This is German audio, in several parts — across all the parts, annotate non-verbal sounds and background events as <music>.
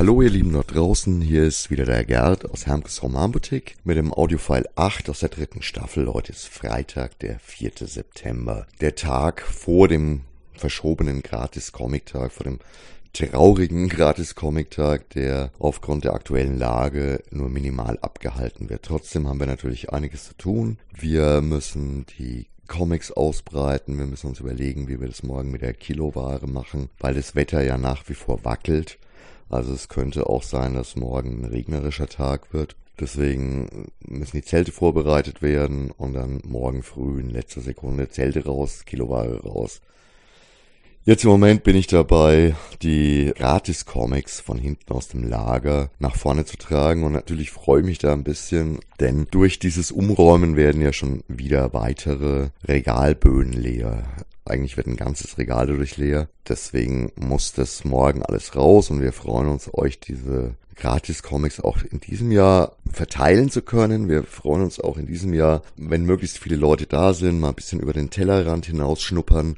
Hallo ihr Lieben dort draußen, hier ist wieder der Gerd aus Hermkes Romanboutique mit dem Audiofile 8 aus der dritten Staffel. Heute ist Freitag, der 4. September. Der Tag vor dem verschobenen Gratis-Comic-Tag, vor dem traurigen Gratis-Comic-Tag, der aufgrund der aktuellen Lage nur minimal abgehalten wird. Trotzdem haben wir natürlich einiges zu tun. Wir müssen die Comics ausbreiten. Wir müssen uns überlegen, wie wir das morgen mit der Kiloware machen, weil das Wetter ja nach wie vor wackelt. Also es könnte auch sein, dass morgen ein regnerischer Tag wird. Deswegen müssen die Zelte vorbereitet werden und dann morgen früh in letzter Sekunde Zelte raus, Kiloware raus. Jetzt im Moment bin ich dabei, die Gratis-Comics von hinten aus dem Lager nach vorne zu tragen und natürlich freue ich mich da ein bisschen, denn durch dieses Umräumen werden ja schon wieder weitere Regalböden leer. Eigentlich wird ein ganzes Regal dadurch leer. Deswegen muss das morgen alles raus und wir freuen uns, euch diese Gratis-Comics auch in diesem Jahr verteilen zu können. Wir freuen uns auch in diesem Jahr, wenn möglichst viele Leute da sind, mal ein bisschen über den Tellerrand hinausschnuppern.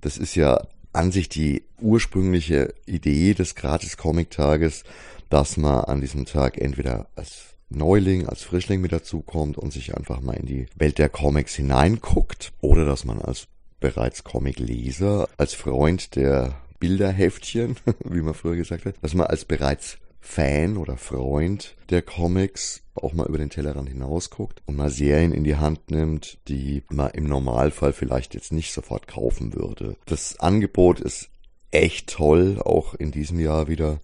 Das ist ja an sich die ursprüngliche Idee des Gratis-Comic-Tages, dass man an diesem Tag entweder als Neuling, als Frischling mit dazukommt und sich einfach mal in die Welt der Comics hineinguckt oder dass man als bereits Comic-Leser, als Freund der Bilderheftchen, <laughs> wie man früher gesagt hat, dass man als bereits Fan oder Freund der Comics auch mal über den Tellerrand hinausguckt und mal Serien in die Hand nimmt, die man im Normalfall vielleicht jetzt nicht sofort kaufen würde. Das Angebot ist echt toll, auch in diesem Jahr wieder.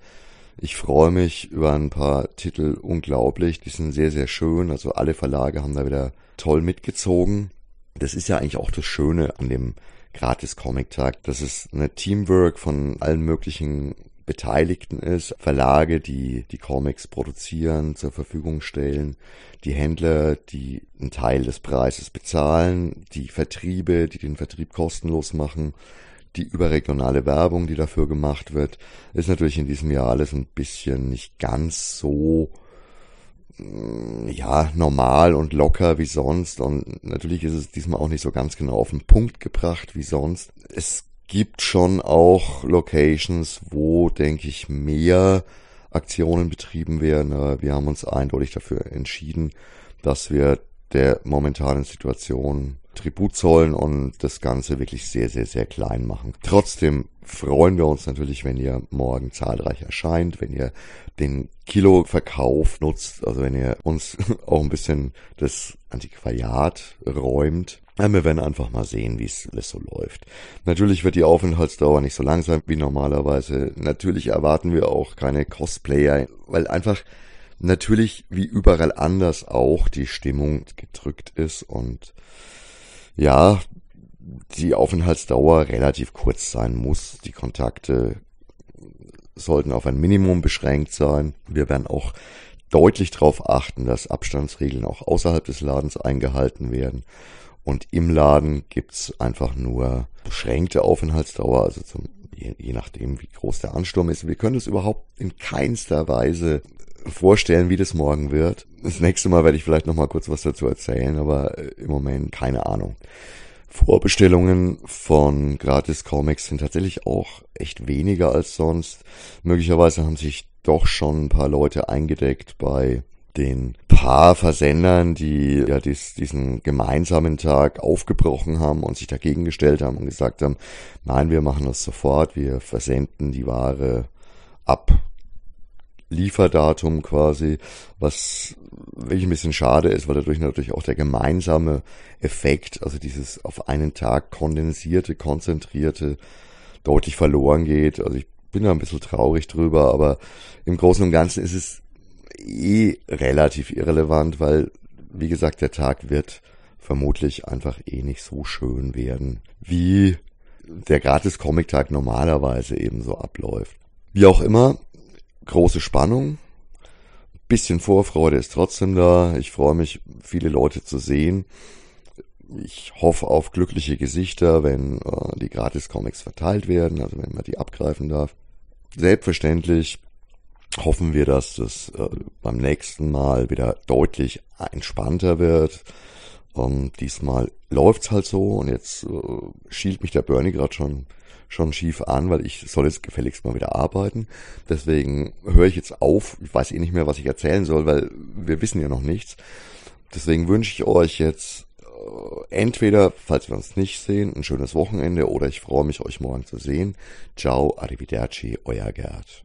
Ich freue mich über ein paar Titel unglaublich. Die sind sehr, sehr schön. Also alle Verlage haben da wieder toll mitgezogen das ist ja eigentlich auch das Schöne an dem Gratis-Comic-Tag, dass es eine Teamwork von allen möglichen Beteiligten ist, Verlage, die die Comics produzieren, zur Verfügung stellen, die Händler, die einen Teil des Preises bezahlen, die Vertriebe, die den Vertrieb kostenlos machen, die überregionale Werbung, die dafür gemacht wird, ist natürlich in diesem Jahr alles ein bisschen nicht ganz so ja, normal und locker wie sonst. Und natürlich ist es diesmal auch nicht so ganz genau auf den Punkt gebracht wie sonst. Es gibt schon auch Locations, wo, denke ich, mehr Aktionen betrieben werden. Wir haben uns eindeutig dafür entschieden, dass wir der momentanen Situation Tribut zollen und das Ganze wirklich sehr, sehr, sehr klein machen. Trotzdem freuen wir uns natürlich, wenn ihr morgen zahlreich erscheint, wenn ihr den Kilo-Verkauf nutzt, also wenn ihr uns <laughs> auch ein bisschen das Antiquariat räumt. Wir werden einfach mal sehen, wie es so läuft. Natürlich wird die Aufenthaltsdauer nicht so lang sein wie normalerweise. Natürlich erwarten wir auch keine Cosplayer, weil einfach natürlich wie überall anders auch die Stimmung gedrückt ist und ja, die Aufenthaltsdauer relativ kurz sein muss. Die Kontakte sollten auf ein Minimum beschränkt sein. Wir werden auch deutlich darauf achten, dass Abstandsregeln auch außerhalb des Ladens eingehalten werden. Und im Laden gibt's einfach nur beschränkte Aufenthaltsdauer, also zum, je, je nachdem, wie groß der Ansturm ist. Wir können es überhaupt in keinster Weise vorstellen, wie das morgen wird. Das nächste Mal werde ich vielleicht noch mal kurz was dazu erzählen, aber äh, im Moment keine Ahnung. Vorbestellungen von Gratis Comics sind tatsächlich auch echt weniger als sonst. Möglicherweise haben sich doch schon ein paar Leute eingedeckt bei den paar Versendern, die ja dies, diesen gemeinsamen Tag aufgebrochen haben und sich dagegen gestellt haben und gesagt haben, nein, wir machen das sofort, wir versenden die Ware ab Lieferdatum quasi, was wirklich ein bisschen schade ist, weil dadurch natürlich auch der gemeinsame Effekt, also dieses auf einen Tag kondensierte, konzentrierte, deutlich verloren geht. Also ich bin da ein bisschen traurig drüber, aber im Großen und Ganzen ist es eh relativ irrelevant, weil, wie gesagt, der Tag wird vermutlich einfach eh nicht so schön werden, wie der Gratis-Comic-Tag normalerweise eben so abläuft. Wie auch immer, große Spannung. Bisschen Vorfreude ist trotzdem da. Ich freue mich, viele Leute zu sehen. Ich hoffe auf glückliche Gesichter, wenn äh, die Gratis-Comics verteilt werden, also wenn man die abgreifen darf. Selbstverständlich hoffen wir, dass das äh, beim nächsten Mal wieder deutlich entspannter wird. Ähm, diesmal läuft's halt so und jetzt äh, schielt mich der Bernie gerade schon schon schief an, weil ich soll jetzt gefälligst mal wieder arbeiten. Deswegen höre ich jetzt auf. Ich weiß eh nicht mehr, was ich erzählen soll, weil wir wissen ja noch nichts. Deswegen wünsche ich euch jetzt äh, entweder, falls wir uns nicht sehen, ein schönes Wochenende oder ich freue mich, euch morgen zu sehen. Ciao, arrivederci, euer Gerd.